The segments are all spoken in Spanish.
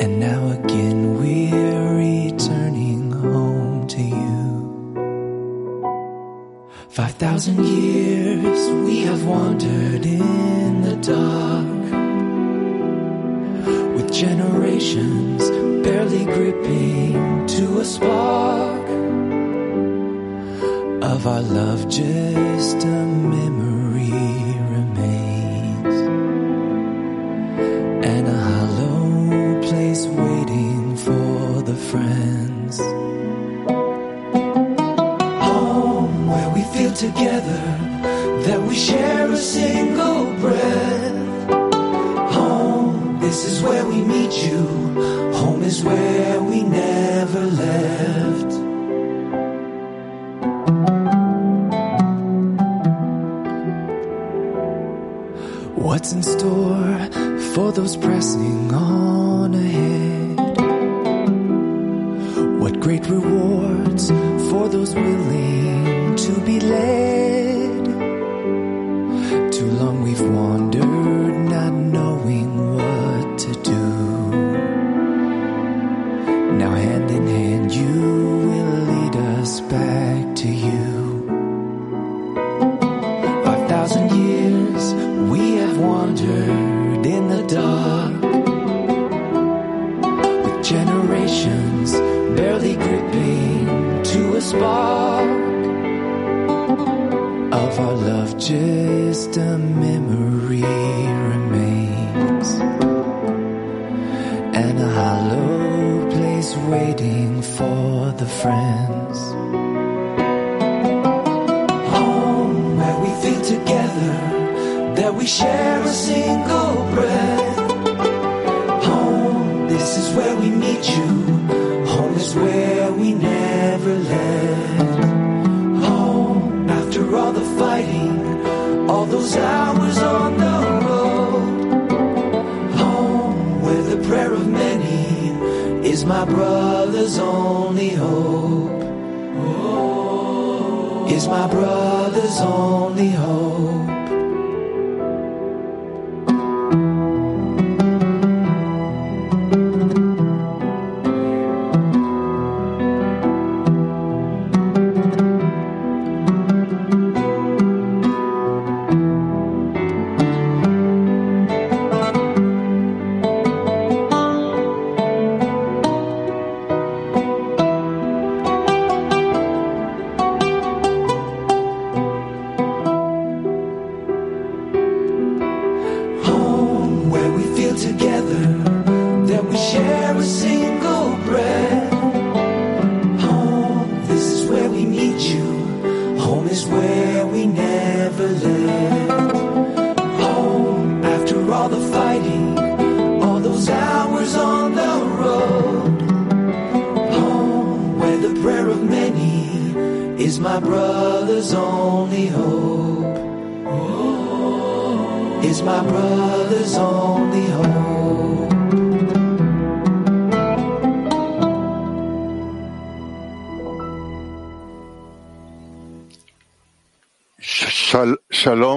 And now again we're returning home to you. Five thousand years we have wandered in the dark with generations barely gripping to a spark of our love just a memory together that we share a single breath. Home this is where we meet you. Home is where we never left. What's in store for those pressing on ahead? What great rewards lay friends home where we feel together that we share a single breath. Home, this is where we meet you. Home is where we never left. Home, after all the fighting, all those hours on the road. Home, where the prayer of many is my brother's only hope is my brother's only hope.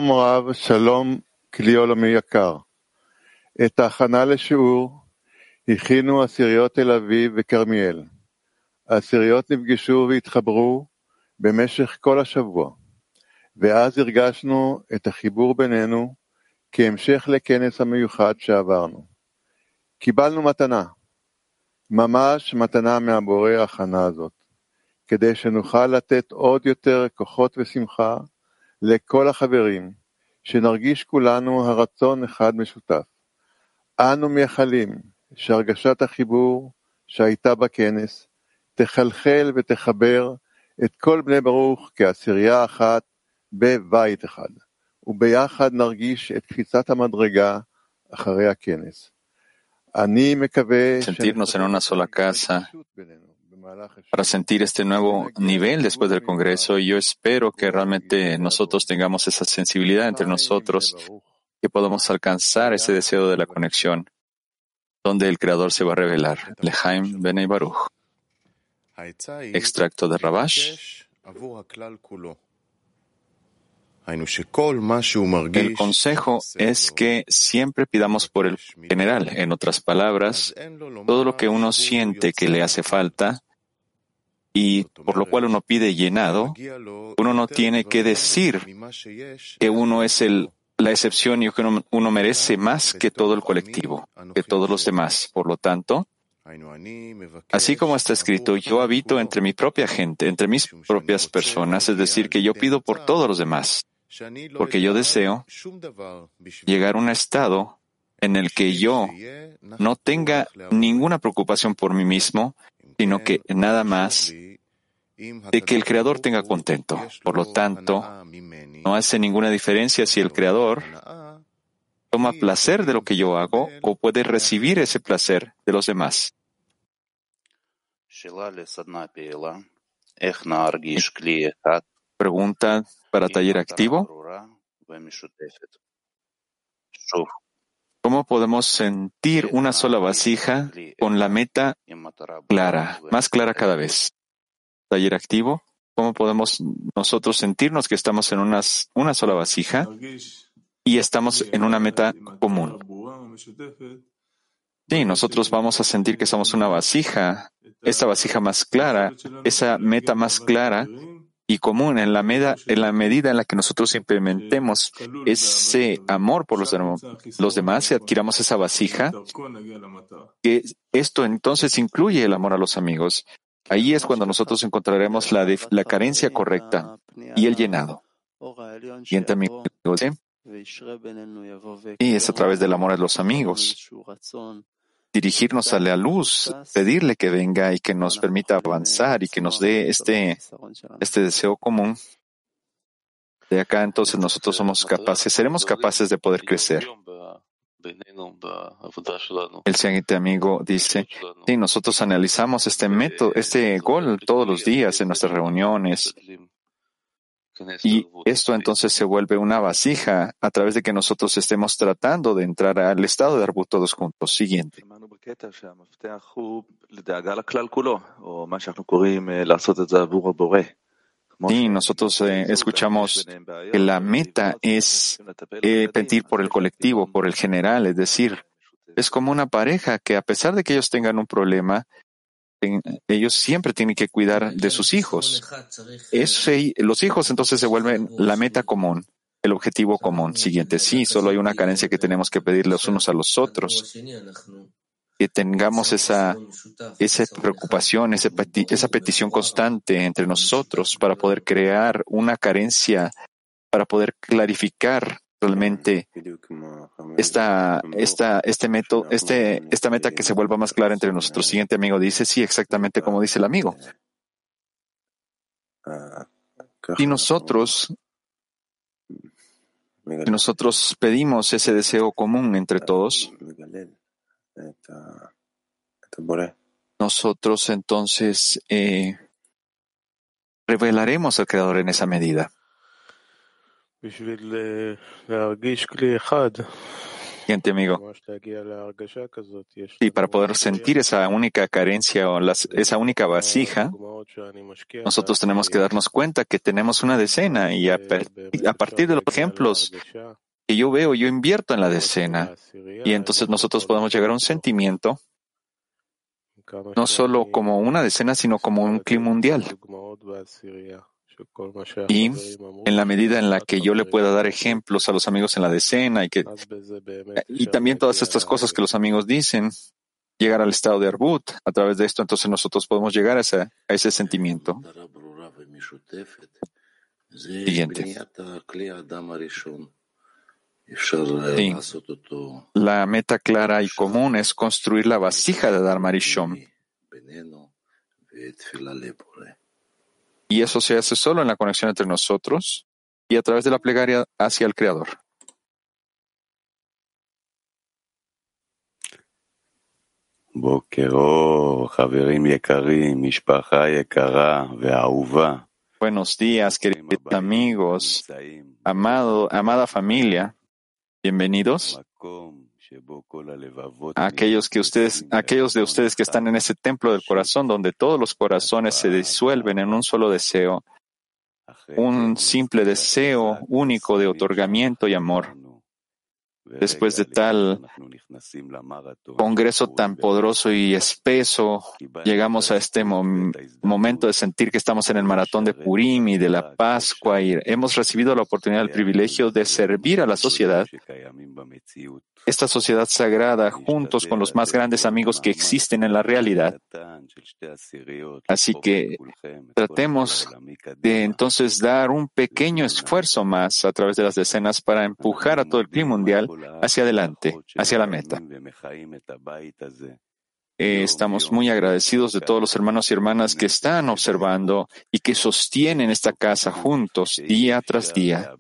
שלום רב, שלום כלי עולמי יקר. את ההכנה לשיעור הכינו עשיריות תל אביב וכרמיאל. העשיריות נפגשו והתחברו במשך כל השבוע, ואז הרגשנו את החיבור בינינו כהמשך לכנס המיוחד שעברנו. קיבלנו מתנה, ממש מתנה מהבורא ההכנה הזאת, כדי שנוכל לתת עוד יותר כוחות ושמחה לכל החברים, שנרגיש כולנו הרצון אחד משותף. אנו מייחלים שהרגשת החיבור שהייתה בכנס תחלחל ותחבר את כל בני ברוך כעשירייה אחת בבית אחד, וביחד נרגיש את קפיצת המדרגה אחרי הכנס. אני מקווה Sentirnos en una sola casa para sentir este nuevo nivel después del Congreso y yo espero que realmente nosotros tengamos esa sensibilidad entre nosotros, que podamos alcanzar ese deseo de la conexión, donde el Creador se va a revelar. Lehaim Benei Baruch. Extracto de Rabash. El consejo es que siempre pidamos por el general. En otras palabras, todo lo que uno siente que le hace falta y por lo cual uno pide llenado, uno no tiene que decir que uno es el, la excepción y que uno, uno merece más que todo el colectivo, que todos los demás. Por lo tanto, Así como está escrito, yo habito entre mi propia gente, entre mis propias personas, es decir, que yo pido por todos los demás porque yo deseo llegar a un estado en el que yo no tenga ninguna preocupación por mí mismo, sino que nada más de que el Creador tenga contento. Por lo tanto, no hace ninguna diferencia si el Creador toma placer de lo que yo hago o puede recibir ese placer de los demás. Pregunta para taller activo. ¿Cómo podemos sentir una sola vasija con la meta clara, más clara cada vez? Taller activo. ¿Cómo podemos nosotros sentirnos que estamos en unas, una sola vasija y estamos en una meta común? Sí, nosotros vamos a sentir que somos una vasija, esa vasija más clara, esa meta más clara y común en la, en la medida en la que nosotros implementemos ese amor por los, los demás y adquiramos esa vasija, que esto entonces incluye el amor a los amigos. Ahí es cuando nosotros encontraremos la, la carencia correcta y el llenado. Siguiente amigo, y es a través del amor a los amigos dirigirnos a la luz, pedirle que venga y que nos permita avanzar y que nos dé este, este deseo común. De acá entonces nosotros somos capaces, seremos capaces de poder crecer. El siguiente amigo dice, sí, nosotros analizamos este método, este gol todos los días en nuestras reuniones y esto entonces se vuelve una vasija a través de que nosotros estemos tratando de entrar al estado de Arbut todos juntos. Siguiente. Y nosotros eh, escuchamos que la meta es eh, pedir por el colectivo, por el general, es decir, es como una pareja que a pesar de que ellos tengan un problema, ellos siempre tienen que cuidar de sus hijos. los hijos entonces se vuelven la meta común, el objetivo común. Siguiente, sí, solo hay una carencia que tenemos que pedir los unos a los otros. Que tengamos esa, esa preocupación, esa, petición constante entre nosotros para poder crear una carencia, para poder clarificar realmente esta, esta, este método, este, esta meta que se vuelva más clara entre nosotros. Siguiente amigo dice, sí, exactamente como dice el amigo. Y nosotros, si nosotros pedimos ese deseo común entre todos, nosotros entonces eh, revelaremos al Creador en esa medida. Siguiente amigo. Y para poder sentir esa única carencia o esa única vasija, nosotros tenemos que darnos cuenta que tenemos una decena y a, partir de los ejemplos que yo veo, yo invierto en la decena. Y entonces nosotros podemos llegar a un sentimiento no solo como una decena, sino como un clima mundial. Y en la medida en la que yo le pueda dar ejemplos a los amigos en la decena y que y también todas estas cosas que los amigos dicen, llegar al estado de Arbut, a través de esto entonces nosotros podemos llegar a ese, a ese sentimiento. Siguiente. La meta clara y común es construir la vasija de Dharma Rishon. Y eso se hace solo en la conexión entre nosotros y a través de la plegaria hacia el Creador. Buenos días, queridos amigos, amado, amada familia. Bienvenidos a aquellos que ustedes, aquellos de ustedes que están en ese templo del corazón donde todos los corazones se disuelven en un solo deseo, un simple deseo único de otorgamiento y amor. Después de tal congreso tan poderoso y espeso, llegamos a este momento de sentir que estamos en el maratón de Purim y de la Pascua y hemos recibido la oportunidad, el privilegio de servir a la sociedad, esta sociedad sagrada, juntos con los más grandes amigos que existen en la realidad. Así que tratemos de entonces dar un pequeño esfuerzo más a través de las decenas para empujar a todo el clima mundial hacia adelante, hacia la meta. Eh, estamos muy agradecidos de todos los hermanos y hermanas que están observando y que sostienen esta casa juntos día tras día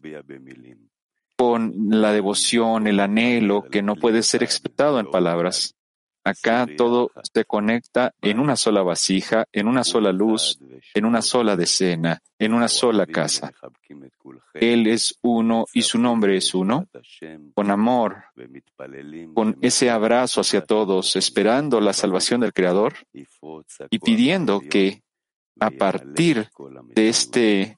con la devoción, el anhelo que no puede ser expresado en palabras. Acá todo se conecta en una sola vasija, en una sola luz, en una sola decena, en una sola casa. Él es uno y su nombre es uno. Con amor, con ese abrazo hacia todos, esperando la salvación del Creador y pidiendo que a partir de este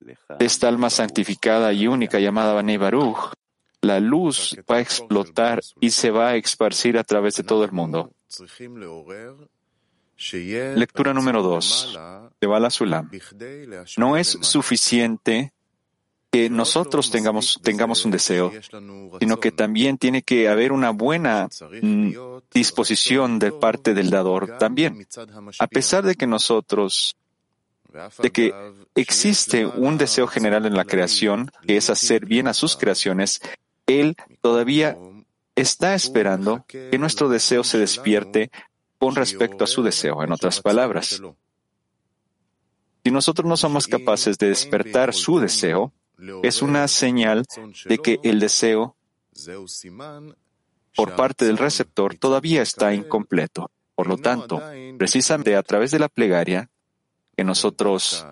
de esta alma santificada y única llamada Bane Baruch, la luz va a explotar y se va a esparcir a través de todo el mundo. Lectura número dos de Bala Sulam. No es suficiente que nosotros tengamos, tengamos un deseo, sino que también tiene que haber una buena mm, disposición de parte del dador también. A pesar de que nosotros de que existe un deseo general en la creación, que es hacer bien a sus creaciones, Él todavía está esperando que nuestro deseo se despierte con respecto a su deseo, en otras palabras. Si nosotros no somos capaces de despertar su deseo, es una señal de que el deseo por parte del receptor todavía está incompleto. Por lo tanto, precisamente a través de la plegaria, que nosotros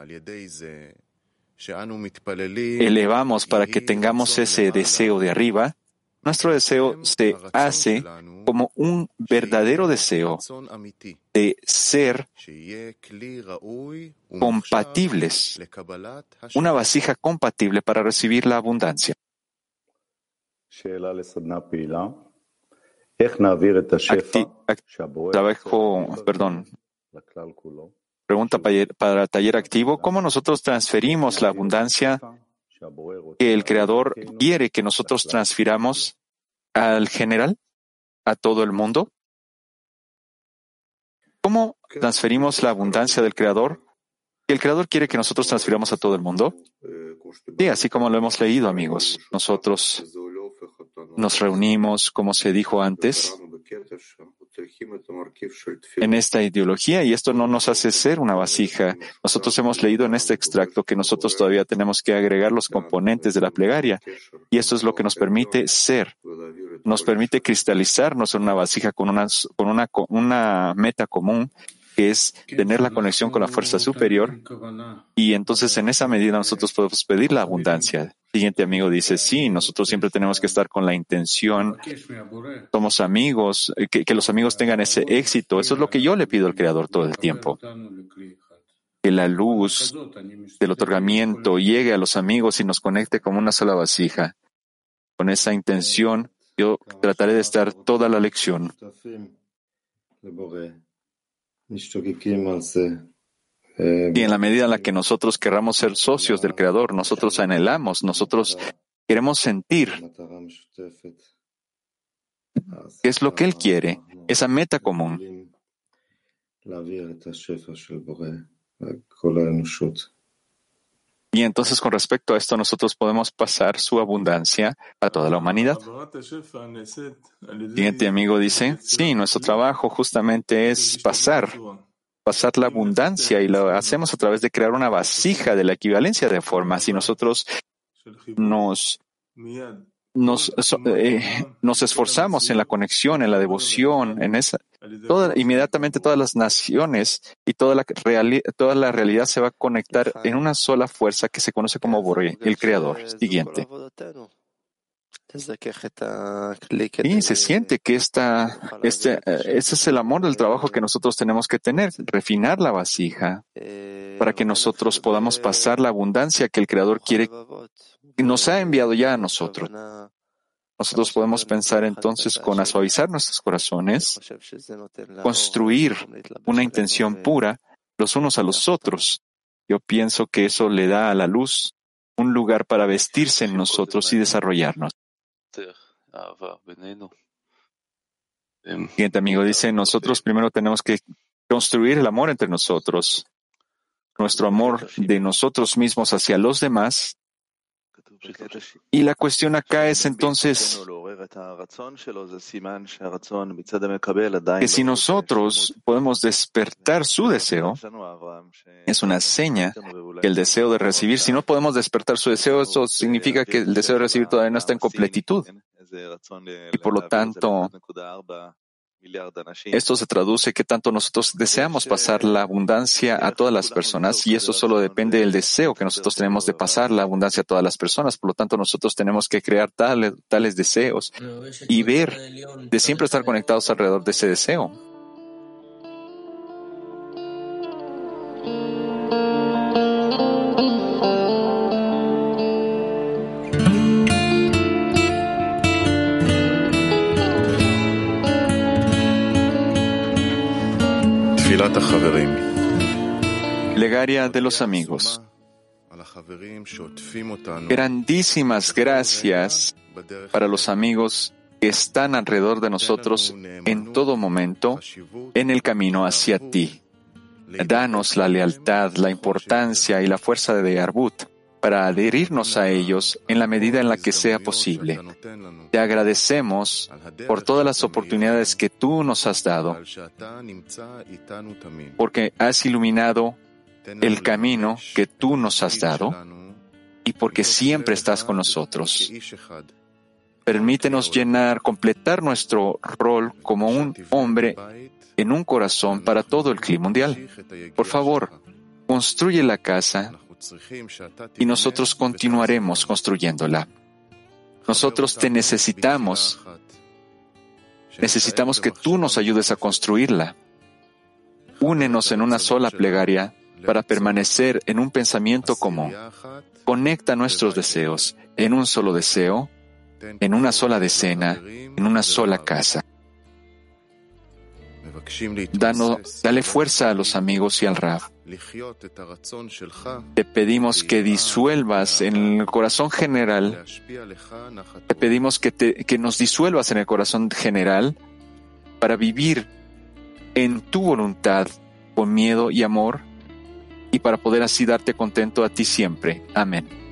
elevamos para que tengamos ese deseo de arriba, nuestro deseo se hace como un verdadero deseo de ser compatibles, una vasija compatible para recibir la abundancia. trabajo, perdón, Pregunta para el taller activo, ¿cómo nosotros transferimos la abundancia que el Creador quiere que nosotros transfiramos al general, a todo el mundo? ¿Cómo transferimos la abundancia del Creador que el Creador quiere que nosotros transfiramos a todo el mundo? Sí, así como lo hemos leído, amigos. Nosotros nos reunimos, como se dijo antes, en esta ideología y esto no nos hace ser una vasija. Nosotros hemos leído en este extracto que nosotros todavía tenemos que agregar los componentes de la plegaria y esto es lo que nos permite ser, nos permite cristalizarnos en una vasija con una, con una, una meta común que es tener la conexión con la fuerza superior. Y entonces en esa medida nosotros podemos pedir la abundancia. Siguiente amigo dice, sí, nosotros siempre tenemos que estar con la intención, somos amigos, eh, que, que los amigos tengan ese éxito. Eso es lo que yo le pido al Creador todo el tiempo. Que la luz del otorgamiento llegue a los amigos y nos conecte como una sola vasija. Con esa intención, yo trataré de estar toda la lección. Y en la medida en la que nosotros querramos ser socios del Creador, nosotros anhelamos, nosotros queremos sentir qué es lo que Él quiere, esa meta común. Y entonces con respecto a esto nosotros podemos pasar su abundancia a toda la humanidad. El siguiente amigo dice, sí, nuestro trabajo justamente es pasar, pasar la abundancia y lo hacemos a través de crear una vasija de la equivalencia de formas y nosotros nos, nos, eh, nos esforzamos en la conexión, en la devoción, en esa, inmediatamente todas las naciones y toda la, toda la realidad se va a conectar en una sola fuerza que se conoce como Boré, el Creador. Siguiente. Y se siente que esta, este, eh, este es el amor del trabajo que nosotros tenemos que tener, refinar la vasija, para que nosotros podamos pasar la abundancia que el Creador quiere, nos ha enviado ya a nosotros. Nosotros podemos pensar entonces con suavizar nuestros corazones, construir una intención pura los unos a los otros. Yo pienso que eso le da a la luz un lugar para vestirse en nosotros y desarrollarnos. Siguiente amigo dice, nosotros primero tenemos que construir el amor entre nosotros, nuestro amor de nosotros mismos hacia los demás. Y la cuestión acá es entonces que si nosotros podemos despertar su deseo, es una seña que el deseo de recibir, si no podemos despertar su deseo, eso significa que el deseo de recibir todavía no está en completitud. Y por lo tanto, esto se traduce que tanto nosotros deseamos pasar la abundancia a todas las personas y eso solo depende del deseo que nosotros tenemos de pasar la abundancia a todas las personas. Por lo tanto, nosotros tenemos que crear tales, tales deseos y ver de siempre estar conectados alrededor de ese deseo. Plegaria de los amigos. Grandísimas gracias para los amigos que están alrededor de nosotros en todo momento en el camino hacia ti. Danos la lealtad, la importancia y la fuerza de Arbut para adherirnos a ellos en la medida en la que sea posible. Te agradecemos por todas las oportunidades que tú nos has dado, porque has iluminado el camino que tú nos has dado y porque siempre estás con nosotros. Permítenos llenar, completar nuestro rol como un hombre en un corazón para todo el clima mundial. Por favor, construye la casa y nosotros continuaremos construyéndola. Nosotros te necesitamos. Necesitamos que tú nos ayudes a construirla. Únenos en una sola plegaria para permanecer en un pensamiento común. Conecta nuestros deseos en un solo deseo, en una sola decena, en una sola casa. Dale fuerza a los amigos y al Raf. Te pedimos que disuelvas en el corazón general, te pedimos que nos disuelvas en el corazón general para vivir en tu voluntad con miedo y amor y para poder así darte contento a ti siempre. Amén.